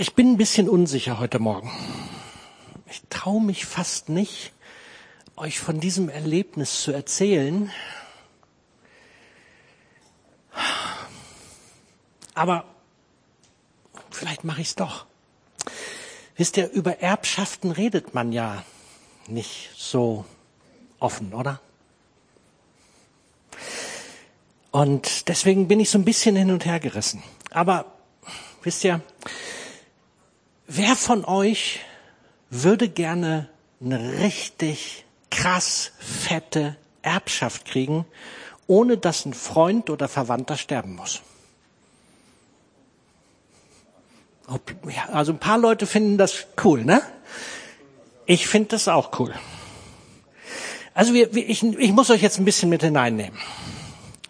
Ich bin ein bisschen unsicher heute Morgen. Ich traue mich fast nicht, euch von diesem Erlebnis zu erzählen. Aber vielleicht mache ich es doch. Wisst ihr, über Erbschaften redet man ja nicht so offen, oder? Und deswegen bin ich so ein bisschen hin und her gerissen. Aber wisst ihr, Wer von euch würde gerne eine richtig krass fette Erbschaft kriegen, ohne dass ein Freund oder Verwandter sterben muss? Also ein paar Leute finden das cool, ne? Ich finde das auch cool. Also wir, ich, ich muss euch jetzt ein bisschen mit hineinnehmen.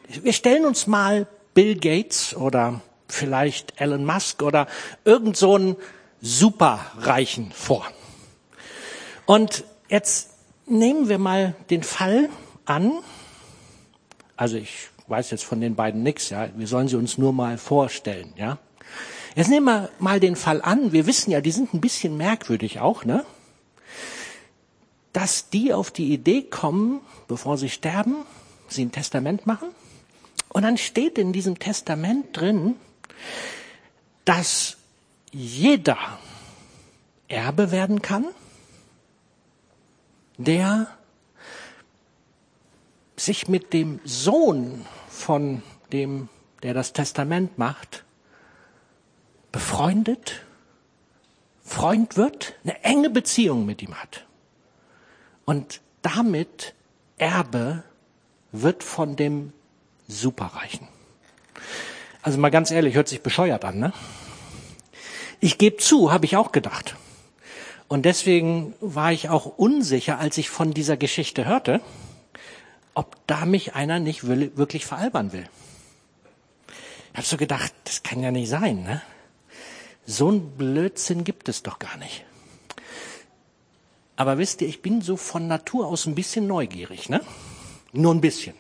Wir stellen uns mal Bill Gates oder vielleicht Elon Musk oder irgend so ein Superreichen vor. Und jetzt nehmen wir mal den Fall an, also ich weiß jetzt von den beiden nichts, ja, wir sollen sie uns nur mal vorstellen, ja. Jetzt nehmen wir mal den Fall an, wir wissen ja, die sind ein bisschen merkwürdig auch, ne? Dass die auf die Idee kommen, bevor sie sterben, sie ein Testament machen. Und dann steht in diesem Testament drin, dass jeder Erbe werden kann, der sich mit dem Sohn von dem, der das Testament macht, befreundet, Freund wird, eine enge Beziehung mit ihm hat. Und damit Erbe wird von dem Superreichen. Also mal ganz ehrlich, hört sich bescheuert an, ne? Ich gebe zu, habe ich auch gedacht. Und deswegen war ich auch unsicher, als ich von dieser Geschichte hörte, ob da mich einer nicht wirklich veralbern will. Ich habe so gedacht, das kann ja nicht sein, ne? So ein Blödsinn gibt es doch gar nicht. Aber wisst ihr, ich bin so von Natur aus ein bisschen neugierig, ne? Nur ein bisschen.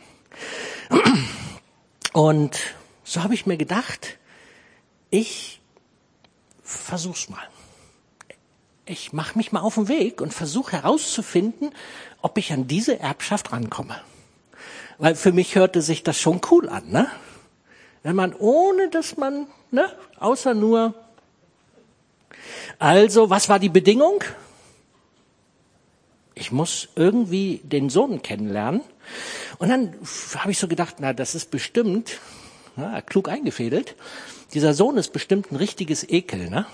Und so habe ich mir gedacht, ich versuch's mal. Ich mache mich mal auf den Weg und versuche herauszufinden, ob ich an diese Erbschaft rankomme. Weil für mich hörte sich das schon cool an, ne? Wenn man ohne, dass man, ne, außer nur. Also, was war die Bedingung? Ich muss irgendwie den Sohn kennenlernen. Und dann habe ich so gedacht, na, das ist bestimmt, na, klug eingefädelt dieser Sohn ist bestimmt ein richtiges Ekel, ne?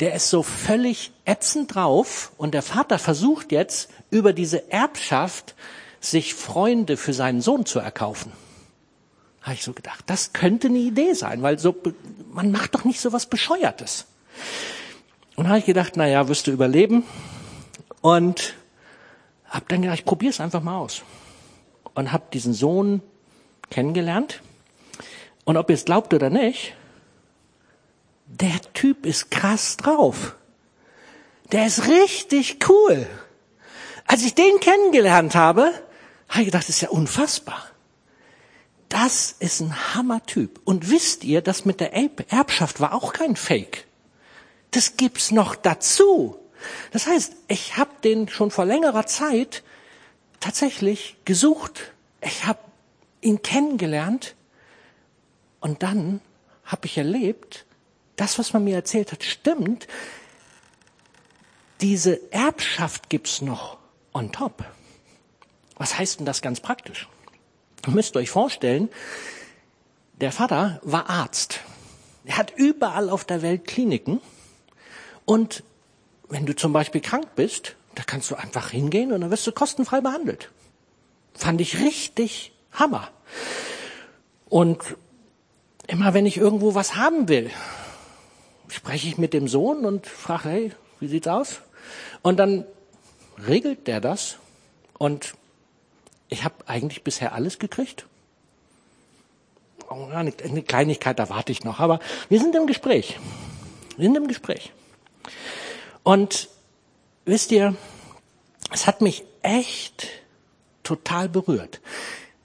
Der ist so völlig ätzend drauf und der Vater versucht jetzt über diese Erbschaft sich Freunde für seinen Sohn zu erkaufen. Habe ich so gedacht, das könnte eine Idee sein, weil so man macht doch nicht so was Bescheuertes. Und habe ich gedacht, na ja, wirst du überleben und habe dann gedacht, ich probiere es einfach mal aus und habe diesen Sohn kennengelernt und ob ihr es glaubt oder nicht, der Typ ist krass drauf. Der ist richtig cool. Als ich den kennengelernt habe, habe ich gedacht, das ist ja unfassbar. Das ist ein Hammertyp. Und wisst ihr, das mit der Erbschaft war auch kein Fake. Das gibt's noch dazu. Das heißt, ich habe den schon vor längerer Zeit tatsächlich gesucht. Ich habe ihn kennengelernt und dann habe ich erlebt, das, was man mir erzählt hat, stimmt. Diese Erbschaft gibt's noch on top. Was heißt denn das ganz praktisch? Ihr müsst euch vorstellen, der Vater war Arzt. Er hat überall auf der Welt Kliniken. Und wenn du zum Beispiel krank bist, da kannst du einfach hingehen und dann wirst du kostenfrei behandelt. Fand ich richtig Hammer. Und Immer wenn ich irgendwo was haben will, spreche ich mit dem Sohn und frage, hey, wie sieht's aus? Und dann regelt der das und ich habe eigentlich bisher alles gekriegt. Eine Kleinigkeit, da warte ich noch, aber wir sind im Gespräch. Wir sind im Gespräch. Und wisst ihr, es hat mich echt total berührt.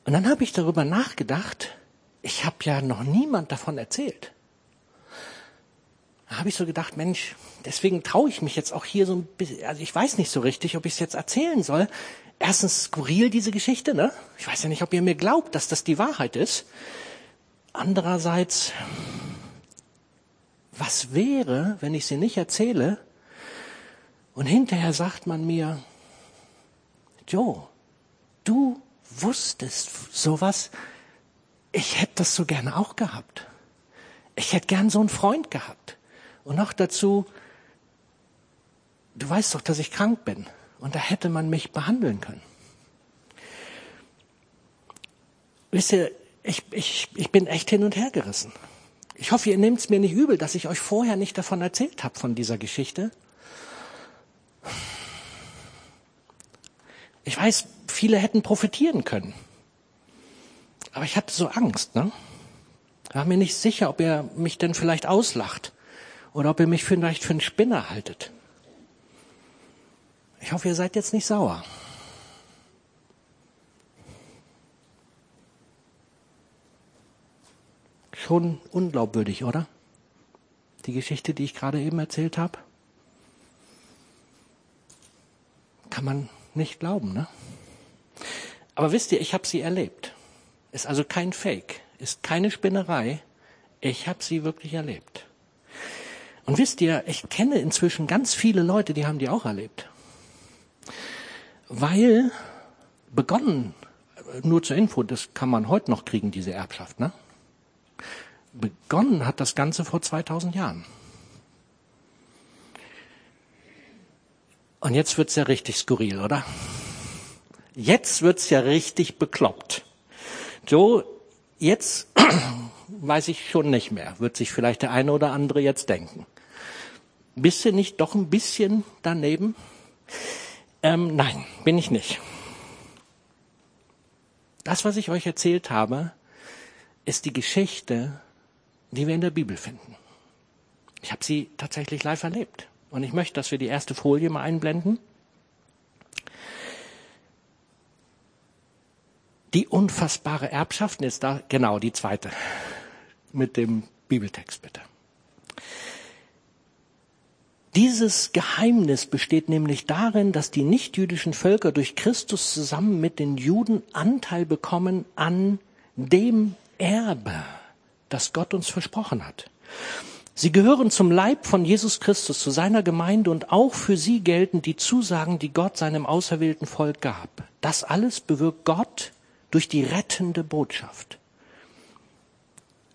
Und dann habe ich darüber nachgedacht, ich habe ja noch niemand davon erzählt. Da habe ich so gedacht, Mensch, deswegen traue ich mich jetzt auch hier so ein bisschen, also ich weiß nicht so richtig, ob ich es jetzt erzählen soll. Erstens skurril diese Geschichte, ne? Ich weiß ja nicht, ob ihr mir glaubt, dass das die Wahrheit ist. Andererseits, was wäre, wenn ich sie nicht erzähle und hinterher sagt man mir, Joe, du wusstest sowas, ich hätte das so gerne auch gehabt. Ich hätte gern so einen Freund gehabt. Und noch dazu, du weißt doch, dass ich krank bin. Und da hätte man mich behandeln können. Wisst ihr, ich, ich, ich bin echt hin und her gerissen. Ich hoffe, ihr nehmt es mir nicht übel, dass ich euch vorher nicht davon erzählt habe, von dieser Geschichte. Ich weiß, viele hätten profitieren können. Aber ich hatte so Angst, ne? Ich war mir nicht sicher, ob er mich denn vielleicht auslacht oder ob ihr mich vielleicht für einen Spinner haltet. Ich hoffe, ihr seid jetzt nicht sauer. Schon unglaubwürdig, oder? Die Geschichte, die ich gerade eben erzählt habe. Kann man nicht glauben, ne? Aber wisst ihr, ich habe sie erlebt. Ist also kein Fake, ist keine Spinnerei. Ich habe sie wirklich erlebt. Und wisst ihr, ich kenne inzwischen ganz viele Leute, die haben die auch erlebt. Weil begonnen, nur zur Info, das kann man heute noch kriegen, diese Erbschaft, ne? Begonnen hat das Ganze vor 2000 Jahren. Und jetzt wird's ja richtig skurril, oder? Jetzt wird's ja richtig bekloppt. Joe, jetzt weiß ich schon nicht mehr, wird sich vielleicht der eine oder andere jetzt denken. Bist du nicht doch ein bisschen daneben? Ähm, nein, bin ich nicht. Das, was ich euch erzählt habe, ist die Geschichte, die wir in der Bibel finden. Ich habe sie tatsächlich live erlebt. Und ich möchte, dass wir die erste Folie mal einblenden. Die unfassbare Erbschaft ist da, genau, die zweite. Mit dem Bibeltext bitte. Dieses Geheimnis besteht nämlich darin, dass die nichtjüdischen Völker durch Christus zusammen mit den Juden Anteil bekommen an dem Erbe, das Gott uns versprochen hat. Sie gehören zum Leib von Jesus Christus, zu seiner Gemeinde und auch für sie gelten die Zusagen, die Gott seinem auserwählten Volk gab. Das alles bewirkt Gott durch die rettende Botschaft.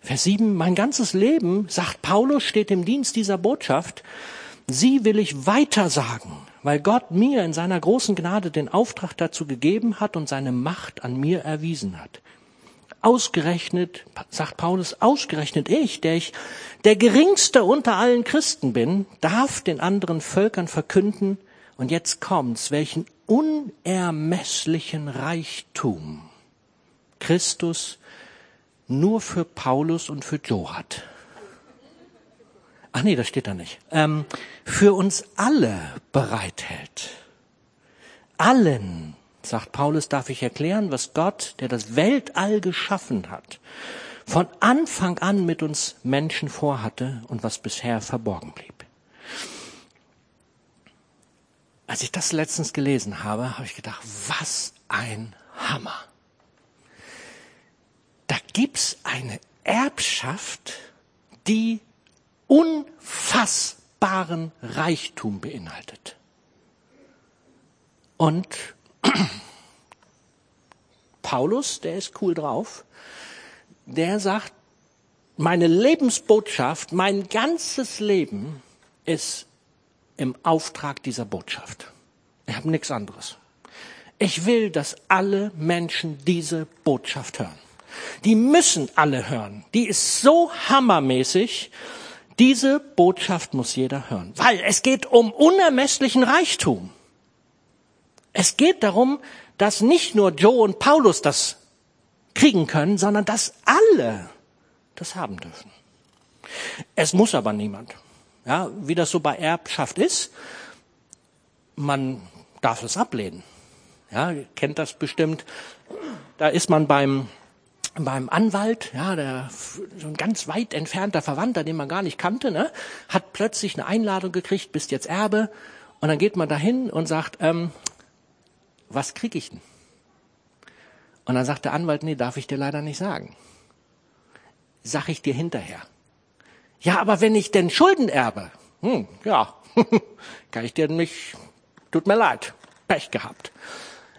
Vers 7, mein ganzes Leben, sagt Paulus, steht im Dienst dieser Botschaft. Sie will ich weitersagen, weil Gott mir in seiner großen Gnade den Auftrag dazu gegeben hat und seine Macht an mir erwiesen hat. Ausgerechnet, sagt Paulus, ausgerechnet ich, der ich der geringste unter allen Christen bin, darf den anderen Völkern verkünden, und jetzt kommt's, welchen unermesslichen Reichtum Christus nur für Paulus und für Joe hat. Ach nee, das steht da nicht. Ähm, für uns alle bereithält. Allen sagt Paulus, darf ich erklären, was Gott, der das Weltall geschaffen hat, von Anfang an mit uns Menschen vorhatte und was bisher verborgen blieb. Als ich das letztens gelesen habe, habe ich gedacht, was ein Hammer. Gibt's eine Erbschaft, die unfassbaren Reichtum beinhaltet. Und Paulus, der ist cool drauf, der sagt, meine Lebensbotschaft, mein ganzes Leben ist im Auftrag dieser Botschaft. Ich habe nichts anderes. Ich will, dass alle Menschen diese Botschaft hören. Die müssen alle hören. Die ist so hammermäßig. Diese Botschaft muss jeder hören, weil es geht um unermesslichen Reichtum. Es geht darum, dass nicht nur Joe und Paulus das kriegen können, sondern dass alle das haben dürfen. Es muss aber niemand. Ja, wie das so bei Erbschaft ist, man darf es ablehnen. Ja, kennt das bestimmt. Da ist man beim beim Anwalt, ja, der so ein ganz weit entfernter Verwandter, den man gar nicht kannte, ne, hat plötzlich eine Einladung gekriegt, bist jetzt Erbe, und dann geht man dahin und sagt, ähm, was krieg ich denn? Und dann sagt der Anwalt, nee, darf ich dir leider nicht sagen. Sag ich dir hinterher. Ja, aber wenn ich denn Schulden erbe, hm, ja, kann ich dir nicht, tut mir leid, Pech gehabt.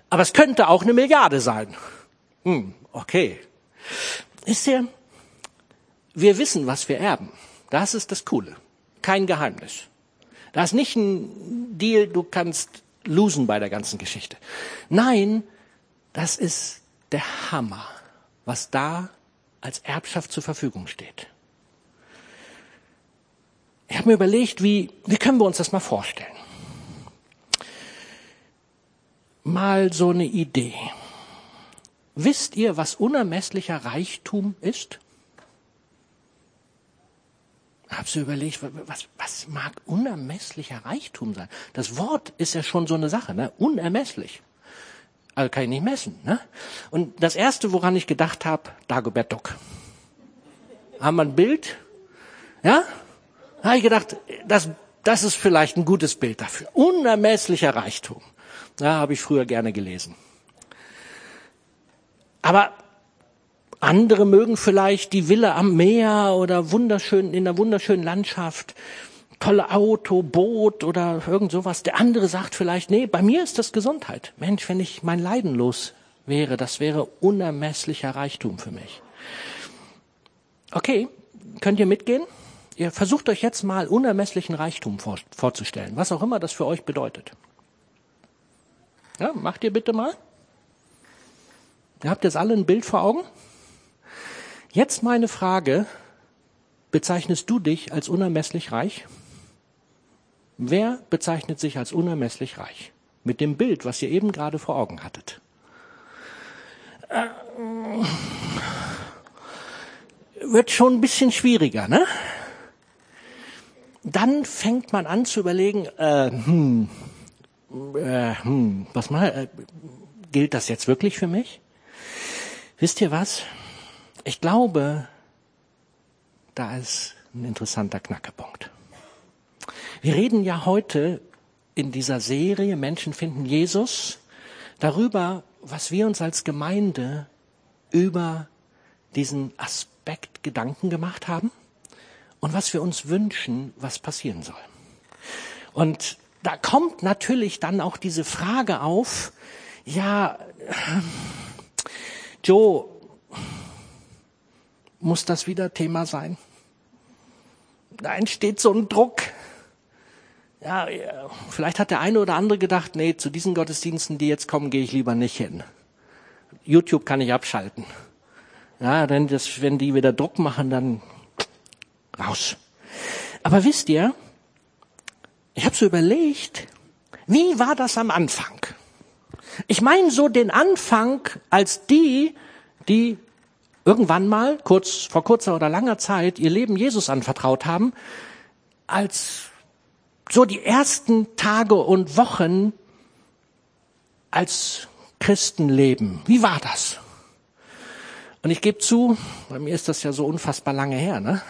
Aber es könnte auch eine Milliarde sein. Hm, okay. Ist ihr, wir wissen, was wir erben. Das ist das Coole. Kein Geheimnis. Das ist nicht ein Deal, du kannst losen bei der ganzen Geschichte. Nein, das ist der Hammer, was da als Erbschaft zur Verfügung steht. Ich habe mir überlegt, wie, wie können wir uns das mal vorstellen? Mal so eine Idee. Wisst ihr, was unermesslicher Reichtum ist? Habst du überlegt, was, was mag unermesslicher Reichtum sein? Das Wort ist ja schon so eine Sache, ne? Unermesslich. Also kann ich nicht messen. Ne? Und das erste, woran ich gedacht habe, Dagobert Duck. Haben wir ein Bild? Ja? Da habe ich gedacht, das, das ist vielleicht ein gutes Bild dafür. Unermesslicher Reichtum. Ja, habe ich früher gerne gelesen. Aber andere mögen vielleicht die Villa am Meer oder wunderschön, in einer wunderschönen Landschaft, tolle Auto, Boot oder irgend sowas. Der andere sagt vielleicht, nee, bei mir ist das Gesundheit. Mensch, wenn ich mein Leiden los wäre, das wäre unermesslicher Reichtum für mich. Okay, könnt ihr mitgehen? Ihr versucht euch jetzt mal unermesslichen Reichtum vor, vorzustellen, was auch immer das für euch bedeutet. Ja, macht ihr bitte mal. Ihr habt jetzt alle ein Bild vor Augen? Jetzt meine Frage, bezeichnest du dich als unermesslich reich? Wer bezeichnet sich als unermesslich reich? Mit dem Bild, was ihr eben gerade vor Augen hattet. Äh, wird schon ein bisschen schwieriger, ne? Dann fängt man an zu überlegen, äh, hm, äh, hm, was mal, äh, gilt das jetzt wirklich für mich? Wisst ihr was? Ich glaube, da ist ein interessanter Knackepunkt. Wir reden ja heute in dieser Serie Menschen finden Jesus darüber, was wir uns als Gemeinde über diesen Aspekt Gedanken gemacht haben und was wir uns wünschen, was passieren soll. Und da kommt natürlich dann auch diese Frage auf, ja, Joe, muss das wieder Thema sein? Da entsteht so ein Druck. Ja, vielleicht hat der eine oder andere gedacht, nee, zu diesen Gottesdiensten, die jetzt kommen, gehe ich lieber nicht hin. YouTube kann ich abschalten. Ja, denn das, wenn die wieder Druck machen, dann raus. Aber wisst ihr, ich habe so überlegt, wie war das am Anfang? Ich meine so den Anfang als die, die irgendwann mal, kurz, vor kurzer oder langer Zeit, ihr Leben Jesus anvertraut haben, als so die ersten Tage und Wochen als Christenleben. Wie war das? Und ich gebe zu, bei mir ist das ja so unfassbar lange her, ne?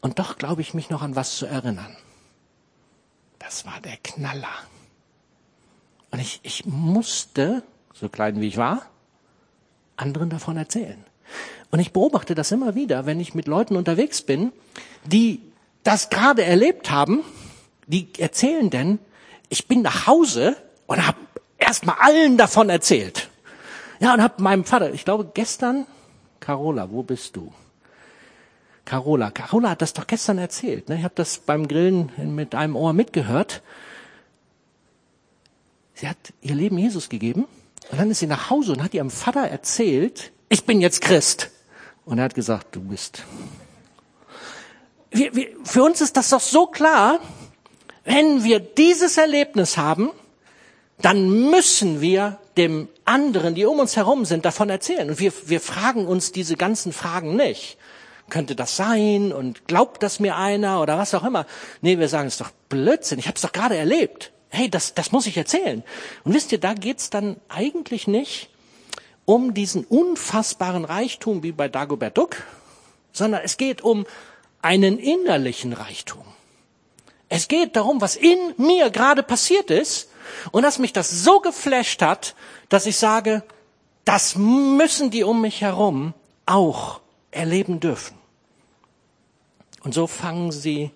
Und doch glaube ich mich noch an was zu erinnern. Das war der Knaller. Und ich, ich musste, so klein wie ich war, anderen davon erzählen. Und ich beobachte das immer wieder, wenn ich mit Leuten unterwegs bin, die das gerade erlebt haben, die erzählen denn, ich bin nach Hause und habe erstmal allen davon erzählt. Ja, und habe meinem Vater, ich glaube gestern, Carola, wo bist du? Carola, Carola hat das doch gestern erzählt. Ne? Ich habe das beim Grillen mit einem Ohr mitgehört. Sie hat ihr Leben Jesus gegeben und dann ist sie nach Hause und hat ihrem Vater erzählt, ich bin jetzt Christ. Und er hat gesagt, du bist. Wir, wir, für uns ist das doch so klar, wenn wir dieses Erlebnis haben, dann müssen wir dem anderen, die um uns herum sind, davon erzählen. Und wir, wir fragen uns diese ganzen Fragen nicht. Könnte das sein? Und glaubt das mir einer? Oder was auch immer. Nee, wir sagen, es ist doch Blödsinn. Ich habe es doch gerade erlebt. Hey, das, das muss ich erzählen. Und wisst ihr, da geht's dann eigentlich nicht um diesen unfassbaren Reichtum wie bei Dagobert Duck, sondern es geht um einen innerlichen Reichtum. Es geht darum, was in mir gerade passiert ist und dass mich das so geflasht hat, dass ich sage, das müssen die um mich herum auch erleben dürfen. Und so fangen sie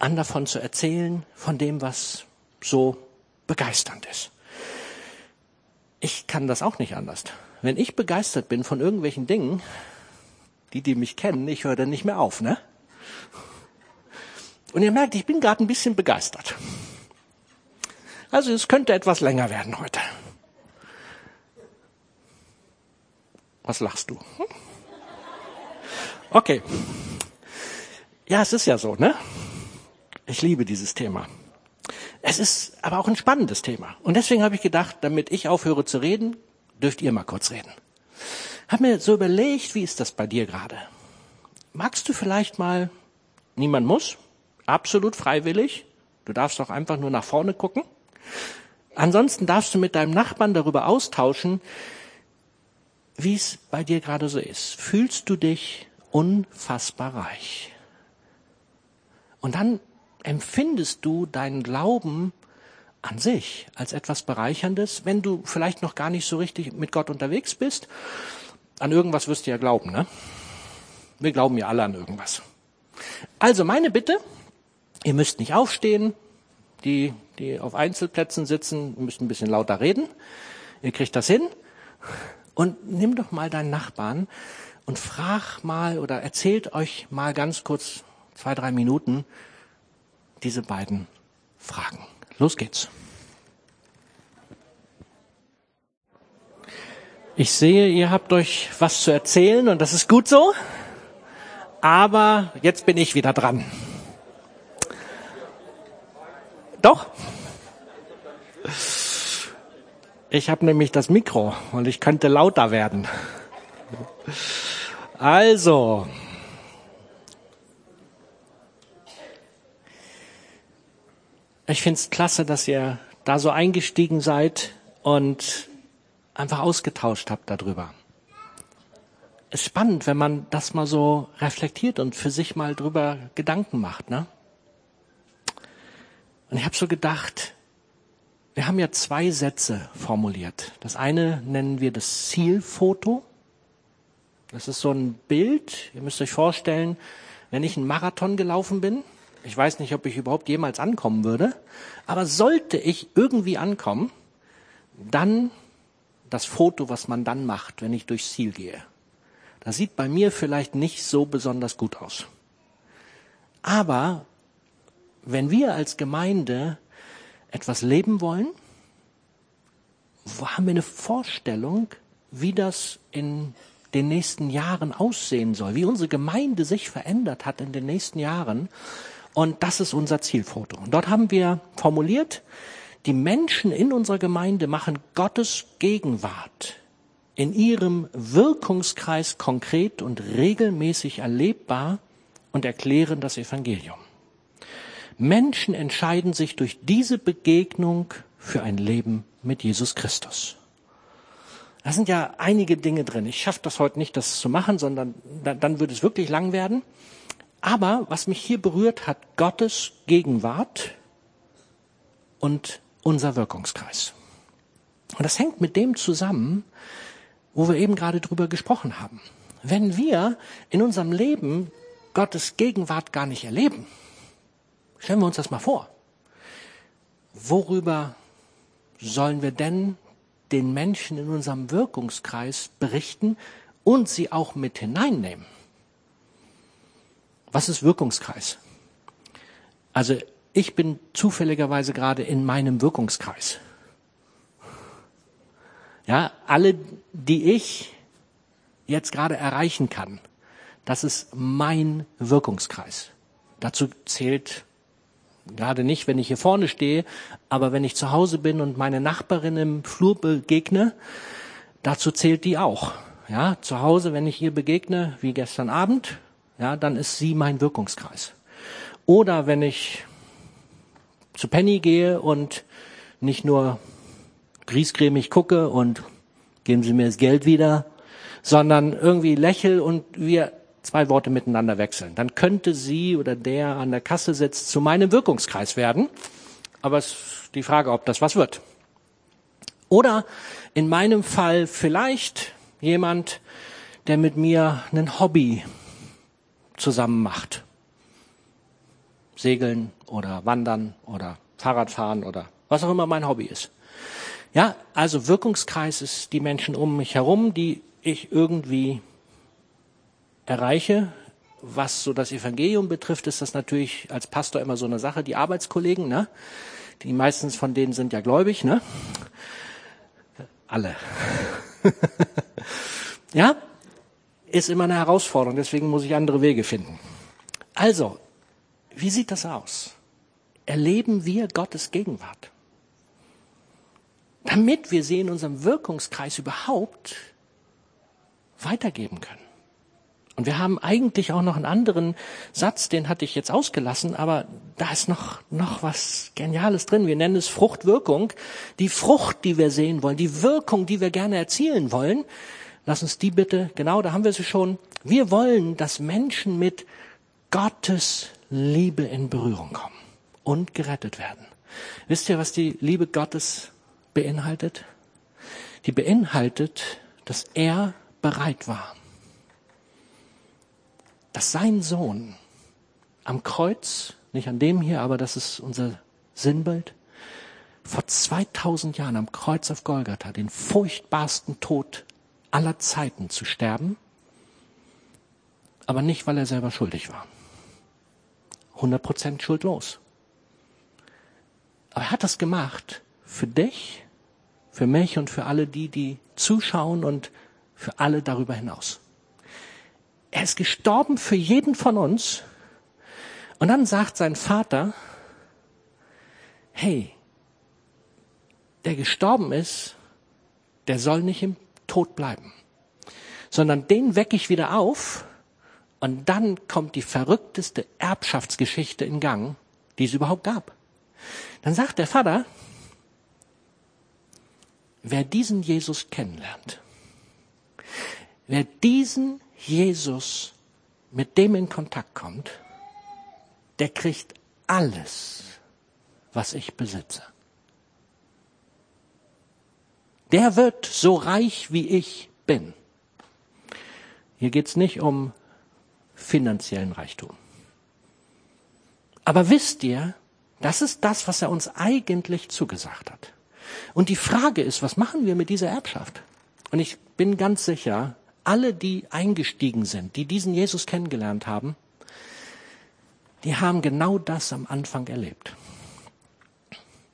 an davon zu erzählen, von dem, was so begeisternd ist. Ich kann das auch nicht anders. Wenn ich begeistert bin von irgendwelchen Dingen, die, die mich kennen, ich höre dann nicht mehr auf, ne? Und ihr merkt, ich bin gerade ein bisschen begeistert. Also es könnte etwas länger werden heute. Was lachst du? Hm? Okay. Ja, es ist ja so, ne? Ich liebe dieses Thema. Es ist aber auch ein spannendes Thema. Und deswegen habe ich gedacht, damit ich aufhöre zu reden, dürft ihr mal kurz reden. Hab mir so überlegt, wie ist das bei dir gerade? Magst du vielleicht mal, niemand muss, absolut freiwillig, du darfst auch einfach nur nach vorne gucken. Ansonsten darfst du mit deinem Nachbarn darüber austauschen, wie es bei dir gerade so ist. Fühlst du dich unfassbar reich? Und dann empfindest du deinen Glauben an sich als etwas Bereicherndes, wenn du vielleicht noch gar nicht so richtig mit Gott unterwegs bist. An irgendwas wirst du ja glauben, ne? Wir glauben ja alle an irgendwas. Also meine Bitte, ihr müsst nicht aufstehen, die, die auf Einzelplätzen sitzen, müsst ein bisschen lauter reden. Ihr kriegt das hin. Und nimm doch mal deinen Nachbarn und frag mal oder erzählt euch mal ganz kurz zwei, drei Minuten diese beiden Fragen. Los geht's. Ich sehe, ihr habt euch was zu erzählen und das ist gut so. Aber jetzt bin ich wieder dran. Doch? Ich habe nämlich das Mikro und ich könnte lauter werden. Also, ich finde es klasse, dass ihr da so eingestiegen seid und einfach ausgetauscht habt darüber. Es ist spannend, wenn man das mal so reflektiert und für sich mal drüber Gedanken macht, ne? Und ich habe so gedacht, wir haben ja zwei Sätze formuliert. Das eine nennen wir das Zielfoto. Das ist so ein Bild. Ihr müsst euch vorstellen, wenn ich einen Marathon gelaufen bin, ich weiß nicht, ob ich überhaupt jemals ankommen würde, aber sollte ich irgendwie ankommen, dann das Foto, was man dann macht, wenn ich durchs Ziel gehe. Das sieht bei mir vielleicht nicht so besonders gut aus. Aber wenn wir als Gemeinde etwas leben wollen, haben wir eine Vorstellung, wie das in den nächsten Jahren aussehen soll, wie unsere Gemeinde sich verändert hat in den nächsten Jahren. Und das ist unser Zielfoto. Und dort haben wir formuliert, die Menschen in unserer Gemeinde machen Gottes Gegenwart in ihrem Wirkungskreis konkret und regelmäßig erlebbar und erklären das Evangelium. Menschen entscheiden sich durch diese Begegnung für ein Leben mit Jesus Christus. Da sind ja einige Dinge drin. Ich schaffe das heute nicht, das zu machen, sondern dann, dann würde es wirklich lang werden. Aber was mich hier berührt, hat Gottes Gegenwart und unser Wirkungskreis. Und das hängt mit dem zusammen, wo wir eben gerade drüber gesprochen haben. Wenn wir in unserem Leben Gottes Gegenwart gar nicht erleben, stellen wir uns das mal vor. Worüber sollen wir denn den Menschen in unserem Wirkungskreis berichten und sie auch mit hineinnehmen? Was ist Wirkungskreis? Also ich bin zufälligerweise gerade in meinem Wirkungskreis. Ja, alle, die ich jetzt gerade erreichen kann, das ist mein Wirkungskreis. Dazu zählt gerade nicht, wenn ich hier vorne stehe, aber wenn ich zu Hause bin und meine Nachbarin im Flur begegne, dazu zählt die auch. Ja, zu Hause, wenn ich ihr begegne, wie gestern Abend, ja, dann ist sie mein Wirkungskreis. Oder wenn ich zu Penny gehe und nicht nur griesgrämig gucke und geben Sie mir das Geld wieder, sondern irgendwie lächel und wir zwei Worte miteinander wechseln. Dann könnte sie oder der an der Kasse sitzt zu meinem Wirkungskreis werden. Aber es ist die Frage, ob das was wird. Oder in meinem Fall vielleicht jemand, der mit mir ein Hobby zusammen macht. Segeln oder Wandern oder Fahrradfahren oder was auch immer mein Hobby ist. Ja, also Wirkungskreis ist die Menschen um mich herum, die ich irgendwie erreiche. Was so das Evangelium betrifft, ist das natürlich als Pastor immer so eine Sache. Die Arbeitskollegen, ne? Die meistens von denen sind ja gläubig, ne? Alle. ja? Ist immer eine Herausforderung, deswegen muss ich andere Wege finden. Also, wie sieht das aus? Erleben wir Gottes Gegenwart? Damit wir sie in unserem Wirkungskreis überhaupt weitergeben können. Und wir haben eigentlich auch noch einen anderen Satz, den hatte ich jetzt ausgelassen, aber da ist noch, noch was Geniales drin. Wir nennen es Fruchtwirkung. Die Frucht, die wir sehen wollen, die Wirkung, die wir gerne erzielen wollen. Lass uns die bitte, genau, da haben wir sie schon. Wir wollen, dass Menschen mit Gottes Liebe in Berührung kommen und gerettet werden. Wisst ihr, was die Liebe Gottes beinhaltet? Die beinhaltet, dass er bereit war dass sein Sohn am Kreuz, nicht an dem hier, aber das ist unser Sinnbild, vor 2000 Jahren am Kreuz auf Golgatha den furchtbarsten Tod aller Zeiten zu sterben, aber nicht, weil er selber schuldig war. 100% schuldlos. Aber er hat das gemacht für dich, für mich und für alle die, die zuschauen und für alle darüber hinaus. Er ist gestorben für jeden von uns. Und dann sagt sein Vater, hey, der gestorben ist, der soll nicht im Tod bleiben, sondern den wecke ich wieder auf und dann kommt die verrückteste Erbschaftsgeschichte in Gang, die es überhaupt gab. Dann sagt der Vater, wer diesen Jesus kennenlernt, wer diesen Jesus mit dem in Kontakt kommt, der kriegt alles, was ich besitze. Der wird so reich, wie ich bin. Hier geht's nicht um finanziellen Reichtum. Aber wisst ihr, das ist das, was er uns eigentlich zugesagt hat. Und die Frage ist, was machen wir mit dieser Erbschaft? Und ich bin ganz sicher, alle, die eingestiegen sind, die diesen Jesus kennengelernt haben, die haben genau das am Anfang erlebt.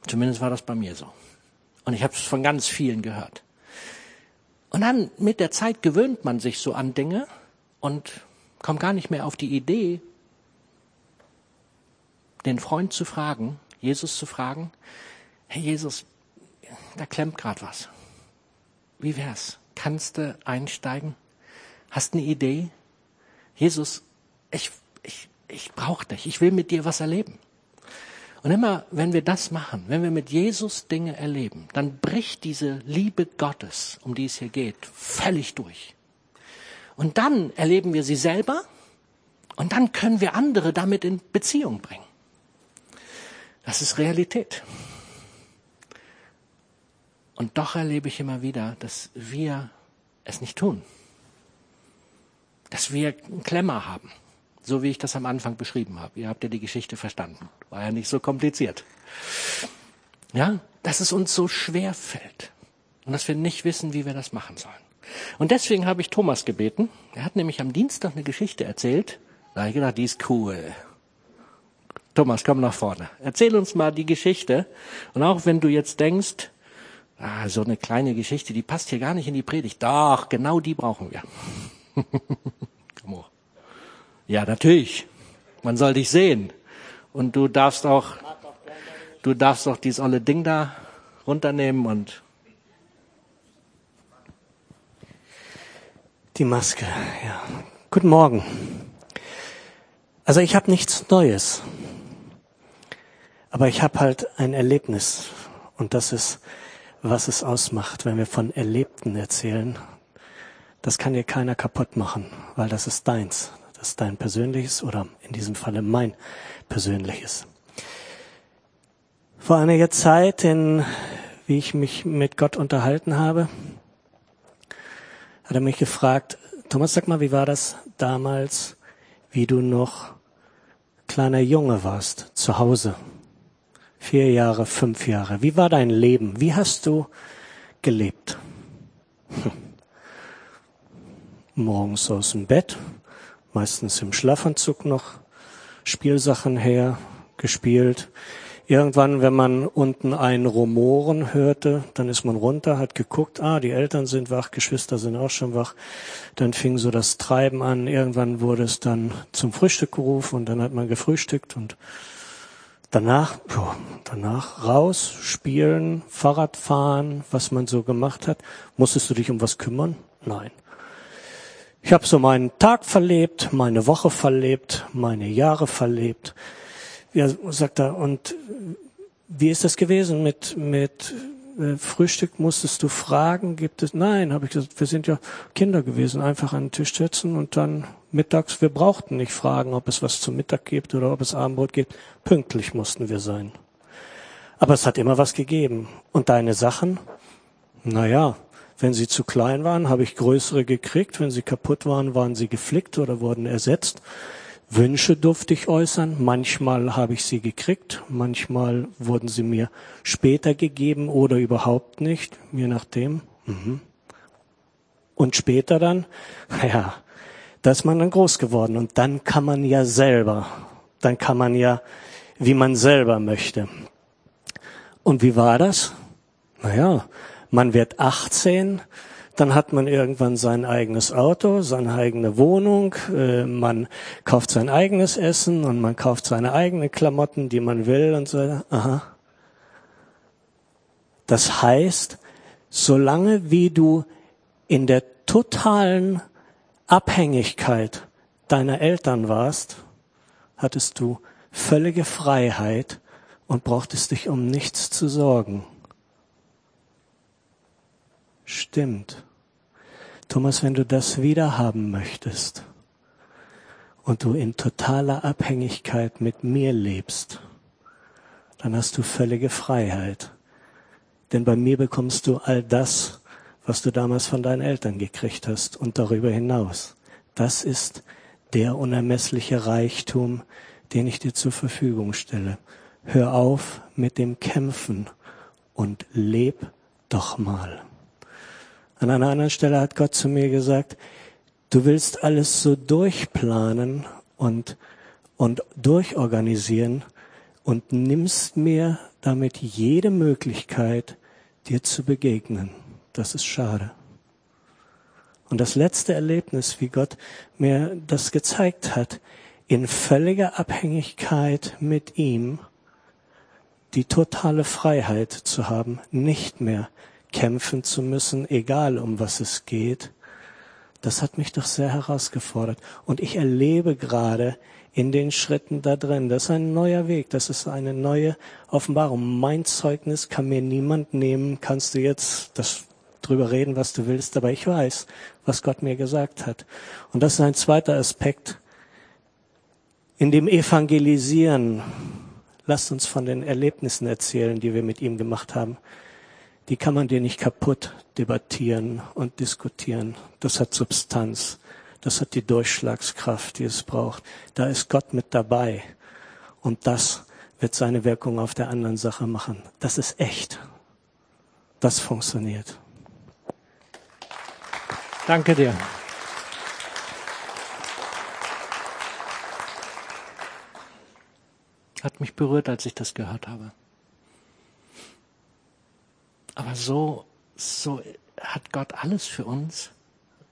Zumindest war das bei mir so. Und ich habe es von ganz vielen gehört. Und dann mit der Zeit gewöhnt man sich so an Dinge und kommt gar nicht mehr auf die Idee, den Freund zu fragen, Jesus zu fragen, Herr Jesus, da klemmt gerade was. Wie wär's? Kannst du einsteigen? Hast eine Idee? Jesus, ich, ich, ich brauche dich. Ich will mit dir was erleben. Und immer, wenn wir das machen, wenn wir mit Jesus Dinge erleben, dann bricht diese Liebe Gottes, um die es hier geht, völlig durch. Und dann erleben wir sie selber und dann können wir andere damit in Beziehung bringen. Das ist Realität. Und doch erlebe ich immer wieder, dass wir es nicht tun. Dass wir einen Klemmer haben. So wie ich das am Anfang beschrieben habe. Ihr habt ja die Geschichte verstanden. War ja nicht so kompliziert. Ja, dass es uns so schwer fällt. Und dass wir nicht wissen, wie wir das machen sollen. Und deswegen habe ich Thomas gebeten. Er hat nämlich am Dienstag eine Geschichte erzählt. Da habe ich gedacht, die ist cool. Thomas, komm nach vorne. Erzähl uns mal die Geschichte. Und auch wenn du jetzt denkst, Ah, so eine kleine Geschichte, die passt hier gar nicht in die Predigt. Doch, genau die brauchen wir. ja, natürlich. Man soll dich sehen. Und du darfst auch, du darfst auch dieses olle Ding da runternehmen und die Maske, ja. Guten Morgen. Also ich habe nichts Neues, aber ich habe halt ein Erlebnis und das ist was es ausmacht, wenn wir von Erlebten erzählen. Das kann dir keiner kaputt machen, weil das ist deins. Das ist dein persönliches oder in diesem Falle mein persönliches. Vor einiger Zeit, in, wie ich mich mit Gott unterhalten habe, hat er mich gefragt, Thomas, sag mal, wie war das damals, wie du noch kleiner Junge warst, zu Hause? Vier Jahre, fünf Jahre. Wie war dein Leben? Wie hast du gelebt? Morgens aus dem Bett, meistens im Schlafanzug noch, Spielsachen her, gespielt. Irgendwann, wenn man unten ein Rumoren hörte, dann ist man runter, hat geguckt, ah, die Eltern sind wach, Geschwister sind auch schon wach. Dann fing so das Treiben an. Irgendwann wurde es dann zum Frühstück gerufen und dann hat man gefrühstückt und Danach, danach raus, spielen, Fahrrad fahren, was man so gemacht hat. Musstest du dich um was kümmern? Nein. Ich habe so meinen Tag verlebt, meine Woche verlebt, meine Jahre verlebt. Ja, sagt er, und wie ist das gewesen mit, mit äh, Frühstück musstest du fragen, gibt es, nein, habe ich gesagt, wir sind ja Kinder gewesen, einfach an den Tisch setzen und dann mittags, wir brauchten nicht fragen, ob es was zum Mittag gibt oder ob es Abendbrot gibt. Pünktlich mussten wir sein. Aber es hat immer was gegeben. Und deine Sachen? Naja, wenn sie zu klein waren, habe ich größere gekriegt. Wenn sie kaputt waren, waren sie geflickt oder wurden ersetzt. Wünsche durfte ich äußern. Manchmal habe ich sie gekriegt, manchmal wurden sie mir später gegeben oder überhaupt nicht, je nachdem. Mhm. Und später dann, naja, da ist man dann groß geworden und dann kann man ja selber, dann kann man ja, wie man selber möchte. Und wie war das? Naja, man wird 18, dann hat man irgendwann sein eigenes Auto, seine eigene Wohnung, äh, man kauft sein eigenes Essen und man kauft seine eigenen Klamotten, die man will und so. Aha. Das heißt, solange wie du in der totalen Abhängigkeit deiner Eltern warst, hattest du völlige Freiheit und brauchtest dich um nichts zu sorgen. Stimmt. Thomas, wenn du das wieder haben möchtest und du in totaler Abhängigkeit mit mir lebst, dann hast du völlige Freiheit. Denn bei mir bekommst du all das, was du damals von deinen Eltern gekriegt hast und darüber hinaus. Das ist der unermessliche Reichtum, den ich dir zur Verfügung stelle. Hör auf mit dem Kämpfen und leb doch mal. An einer anderen Stelle hat Gott zu mir gesagt, du willst alles so durchplanen und, und durchorganisieren und nimmst mir damit jede Möglichkeit, dir zu begegnen. Das ist schade. Und das letzte Erlebnis, wie Gott mir das gezeigt hat, in völliger Abhängigkeit mit ihm, die totale Freiheit zu haben, nicht mehr kämpfen zu müssen, egal um was es geht, das hat mich doch sehr herausgefordert. Und ich erlebe gerade in den Schritten da drin, das ist ein neuer Weg, das ist eine neue Offenbarung. Mein Zeugnis kann mir niemand nehmen, kannst du jetzt das drüber reden, was du willst, aber ich weiß, was Gott mir gesagt hat. Und das ist ein zweiter Aspekt. In dem Evangelisieren, lasst uns von den Erlebnissen erzählen, die wir mit ihm gemacht haben die kann man dir nicht kaputt debattieren und diskutieren. Das hat Substanz. Das hat die Durchschlagskraft, die es braucht. Da ist Gott mit dabei. Und das wird seine Wirkung auf der anderen Sache machen. Das ist echt. Das funktioniert. Danke dir. Hat mich berührt, als ich das gehört habe. Aber so, so hat Gott alles für uns,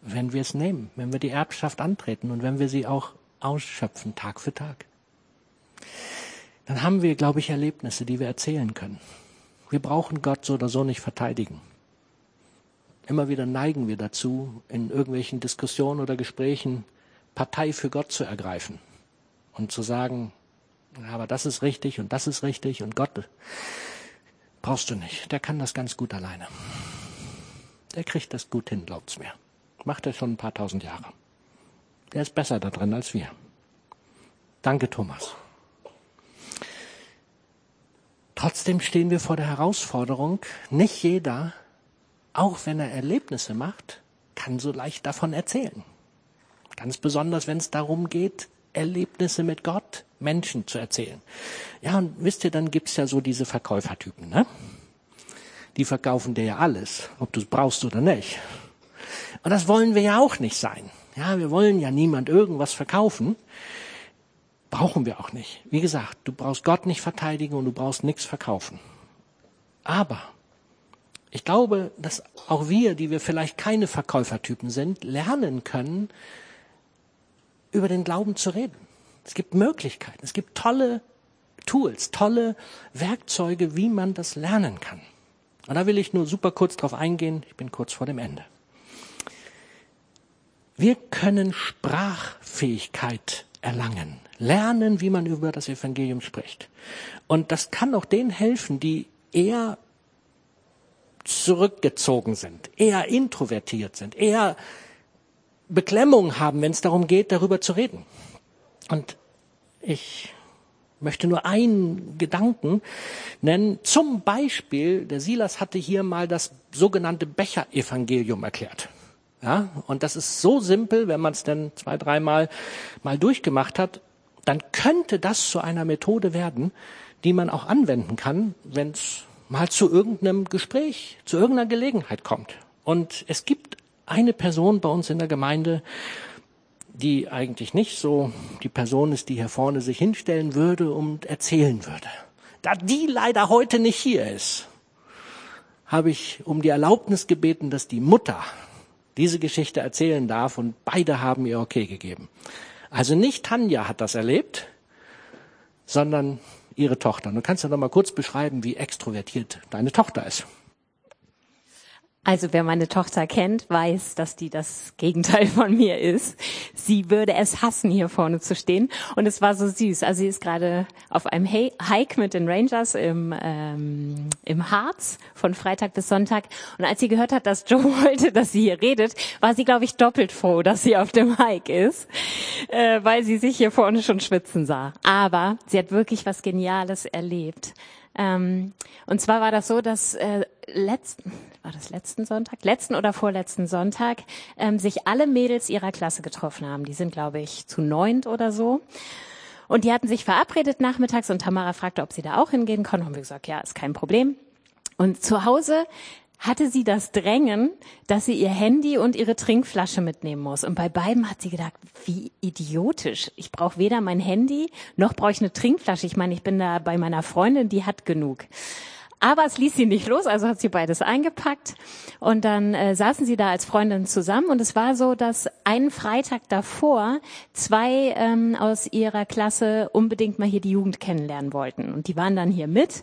wenn wir es nehmen, wenn wir die Erbschaft antreten und wenn wir sie auch ausschöpfen, Tag für Tag. Dann haben wir, glaube ich, Erlebnisse, die wir erzählen können. Wir brauchen Gott so oder so nicht verteidigen. Immer wieder neigen wir dazu, in irgendwelchen Diskussionen oder Gesprächen Partei für Gott zu ergreifen und zu sagen, aber das ist richtig und das ist richtig und Gott Brauchst du nicht. Der kann das ganz gut alleine. Der kriegt das gut hin, glaubt's mir. Macht er schon ein paar tausend Jahre. Der ist besser da drin als wir. Danke, Thomas. Trotzdem stehen wir vor der Herausforderung, nicht jeder, auch wenn er Erlebnisse macht, kann so leicht davon erzählen. Ganz besonders, wenn es darum geht, Erlebnisse mit Gott Menschen zu erzählen. Ja, und wisst ihr, dann gibt's ja so diese Verkäufertypen, ne? Die verkaufen dir ja alles, ob du es brauchst oder nicht. Und das wollen wir ja auch nicht sein. Ja, wir wollen ja niemand irgendwas verkaufen. Brauchen wir auch nicht. Wie gesagt, du brauchst Gott nicht verteidigen und du brauchst nichts verkaufen. Aber ich glaube, dass auch wir, die wir vielleicht keine Verkäufertypen sind, lernen können, über den Glauben zu reden. Es gibt Möglichkeiten, es gibt tolle Tools, tolle Werkzeuge, wie man das lernen kann. Und da will ich nur super kurz drauf eingehen. Ich bin kurz vor dem Ende. Wir können Sprachfähigkeit erlangen, lernen, wie man über das Evangelium spricht. Und das kann auch denen helfen, die eher zurückgezogen sind, eher introvertiert sind, eher Beklemmung haben, wenn es darum geht, darüber zu reden. Und ich möchte nur einen Gedanken nennen. Zum Beispiel, der Silas hatte hier mal das sogenannte Becher-Evangelium erklärt. Ja, und das ist so simpel, wenn man es dann zwei, dreimal mal durchgemacht hat, dann könnte das zu einer Methode werden, die man auch anwenden kann, wenn es mal zu irgendeinem Gespräch, zu irgendeiner Gelegenheit kommt. Und es gibt eine Person bei uns in der Gemeinde, die eigentlich nicht so die Person ist, die hier vorne sich hinstellen würde und erzählen würde. Da die leider heute nicht hier ist, habe ich um die Erlaubnis gebeten, dass die Mutter diese Geschichte erzählen darf und beide haben ihr okay gegeben. Also nicht Tanja hat das erlebt, sondern ihre Tochter. Du kannst ja noch mal kurz beschreiben, wie extrovertiert deine Tochter ist. Also wer meine Tochter kennt, weiß, dass die das Gegenteil von mir ist. Sie würde es hassen, hier vorne zu stehen. Und es war so süß. Also sie ist gerade auf einem Hike mit den Rangers im, ähm, im Harz von Freitag bis Sonntag. Und als sie gehört hat, dass Joe wollte, dass sie hier redet, war sie, glaube ich, doppelt froh, dass sie auf dem Hike ist, äh, weil sie sich hier vorne schon schwitzen sah. Aber sie hat wirklich was Geniales erlebt. Ähm, und zwar war das so, dass äh, letzten, war das letzten Sonntag, letzten oder vorletzten Sonntag, ähm, sich alle Mädels ihrer Klasse getroffen haben. Die sind, glaube ich, zu neunt oder so. Und die hatten sich verabredet nachmittags und Tamara fragte, ob sie da auch hingehen können. Und wir gesagt, ja, ist kein Problem. Und zu Hause hatte sie das Drängen, dass sie ihr Handy und ihre Trinkflasche mitnehmen muss. Und bei beiden hat sie gedacht, wie idiotisch. Ich brauche weder mein Handy, noch brauche ich eine Trinkflasche. Ich meine, ich bin da bei meiner Freundin, die hat genug. Aber es ließ sie nicht los, also hat sie beides eingepackt. Und dann äh, saßen sie da als Freundinnen zusammen. Und es war so, dass einen Freitag davor zwei ähm, aus ihrer Klasse unbedingt mal hier die Jugend kennenlernen wollten. Und die waren dann hier mit.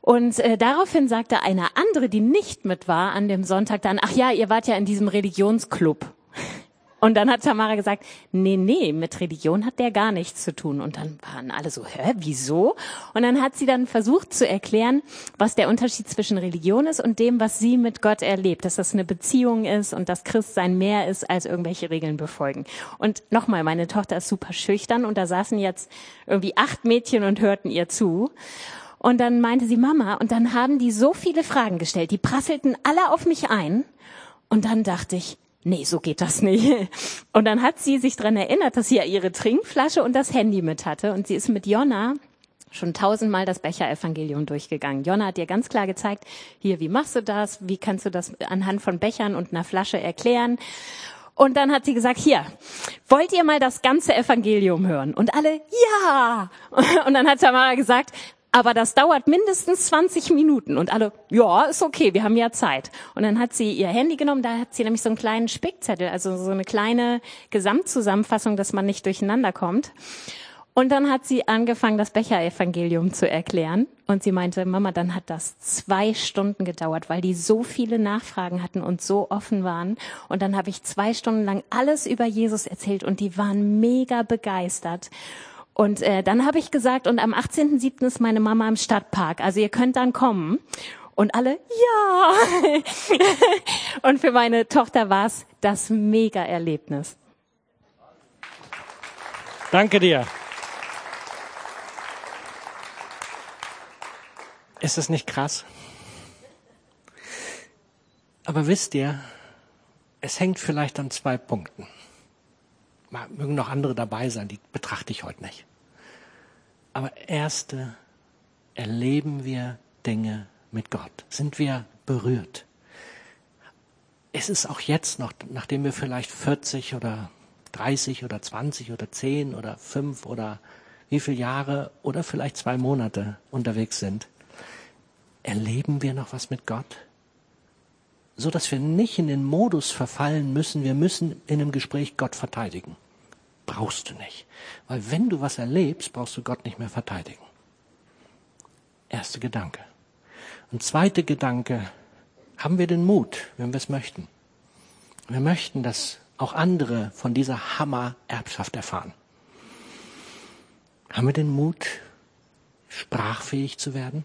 Und äh, daraufhin sagte eine andere, die nicht mit war an dem Sonntag dann, ach ja, ihr wart ja in diesem Religionsclub. Und dann hat Tamara gesagt, nee, nee, mit Religion hat der gar nichts zu tun. Und dann waren alle so, hä, wieso? Und dann hat sie dann versucht zu erklären, was der Unterschied zwischen Religion ist und dem, was sie mit Gott erlebt. Dass das eine Beziehung ist und dass Christsein mehr ist als irgendwelche Regeln befolgen. Und nochmal, meine Tochter ist super schüchtern und da saßen jetzt irgendwie acht Mädchen und hörten ihr zu. Und dann meinte sie Mama, und dann haben die so viele Fragen gestellt, die prasselten alle auf mich ein. Und dann dachte ich, nee, so geht das nicht. Und dann hat sie sich dran erinnert, dass sie ja ihre Trinkflasche und das Handy mit hatte. Und sie ist mit Jonna schon tausendmal das Becher-Evangelium durchgegangen. Jonna hat ihr ganz klar gezeigt, hier, wie machst du das? Wie kannst du das anhand von Bechern und einer Flasche erklären? Und dann hat sie gesagt, hier, wollt ihr mal das ganze Evangelium hören? Und alle, ja! Und dann hat Tamara gesagt, aber das dauert mindestens 20 Minuten. Und alle, ja, ist okay, wir haben ja Zeit. Und dann hat sie ihr Handy genommen, da hat sie nämlich so einen kleinen Spickzettel, also so eine kleine Gesamtzusammenfassung, dass man nicht durcheinander kommt. Und dann hat sie angefangen, das Becher-Evangelium zu erklären. Und sie meinte, Mama, dann hat das zwei Stunden gedauert, weil die so viele Nachfragen hatten und so offen waren. Und dann habe ich zwei Stunden lang alles über Jesus erzählt und die waren mega begeistert. Und äh, dann habe ich gesagt, und am 18.07. ist meine Mama im Stadtpark. Also ihr könnt dann kommen. Und alle, ja. und für meine Tochter war es das Mega-Erlebnis. Danke dir. Ist das nicht krass? Aber wisst ihr, es hängt vielleicht an zwei Punkten. Mögen noch andere dabei sein, die betrachte ich heute nicht. Aber erste, erleben wir Dinge mit Gott? Sind wir berührt? Es ist auch jetzt noch, nachdem wir vielleicht 40 oder 30 oder 20 oder 10 oder 5 oder wie viele Jahre oder vielleicht zwei Monate unterwegs sind, erleben wir noch was mit Gott? So dass wir nicht in den Modus verfallen müssen, wir müssen in einem Gespräch Gott verteidigen. Brauchst du nicht. Weil wenn du was erlebst, brauchst du Gott nicht mehr verteidigen. Erster Gedanke. Und zweiter Gedanke, haben wir den Mut, wenn wir es möchten. Wir möchten, dass auch andere von dieser Hammer-Erbschaft erfahren. Haben wir den Mut, sprachfähig zu werden?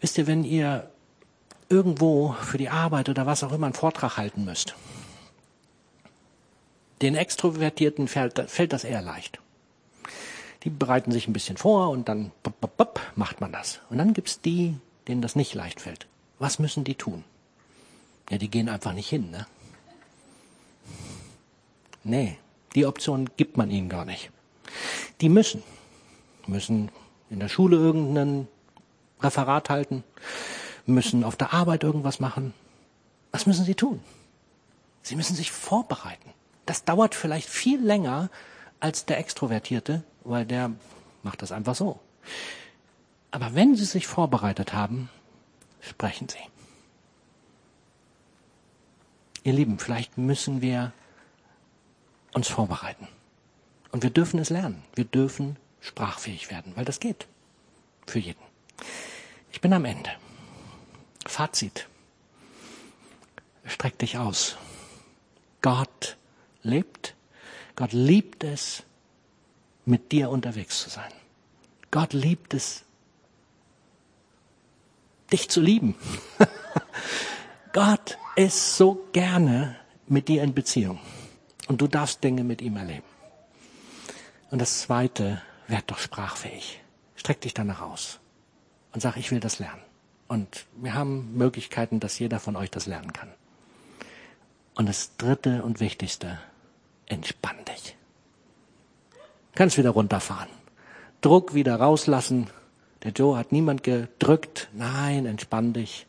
Wisst ihr, wenn ihr irgendwo für die Arbeit oder was auch immer einen Vortrag halten müsst, den Extrovertierten fällt, das eher leicht. Die bereiten sich ein bisschen vor und dann bop, bop, bop, macht man das. Und dann gibt's die, denen das nicht leicht fällt. Was müssen die tun? Ja, die gehen einfach nicht hin, ne? Nee, die Option gibt man ihnen gar nicht. Die müssen. Müssen in der Schule irgendeinen Referat halten, müssen auf der Arbeit irgendwas machen. Was müssen sie tun? Sie müssen sich vorbereiten. Das dauert vielleicht viel länger als der Extrovertierte, weil der macht das einfach so. Aber wenn Sie sich vorbereitet haben, sprechen Sie. Ihr Lieben, vielleicht müssen wir uns vorbereiten. Und wir dürfen es lernen. Wir dürfen sprachfähig werden, weil das geht. Für jeden. Ich bin am Ende. Fazit. Streck dich aus. Gott lebt. Gott liebt es, mit dir unterwegs zu sein. Gott liebt es, dich zu lieben. Gott ist so gerne mit dir in Beziehung. Und du darfst Dinge mit ihm erleben. Und das zweite, werd doch sprachfähig. Streck dich danach aus und sag, ich will das lernen. Und wir haben Möglichkeiten, dass jeder von euch das lernen kann. Und das dritte und wichtigste, entspann dich. Kannst wieder runterfahren. Druck wieder rauslassen. Der Joe hat niemand gedrückt. Nein, entspann dich.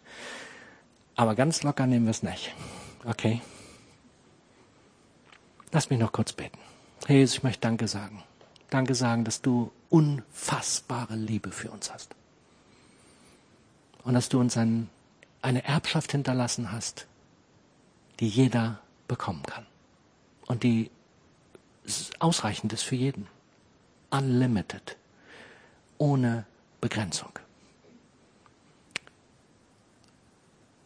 Aber ganz locker nehmen wir es nicht. Okay? Lass mich noch kurz beten. Jesus, ich möchte Danke sagen. Danke sagen, dass du unfassbare Liebe für uns hast. Und dass du uns ein, eine Erbschaft hinterlassen hast, die jeder bekommen kann. Und die ausreichend ist für jeden. Unlimited. Ohne Begrenzung.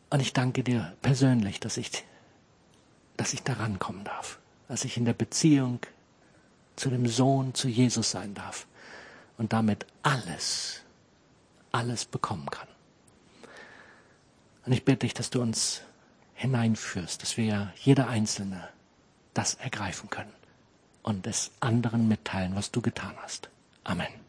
Und ich danke dir persönlich, dass ich, dass ich da rankommen darf. Dass ich in der Beziehung zu dem Sohn, zu Jesus sein darf. Und damit alles, alles bekommen kann. Und ich bitte dich, dass du uns hineinführst, dass wir jeder Einzelne das ergreifen können und es anderen mitteilen, was du getan hast. Amen.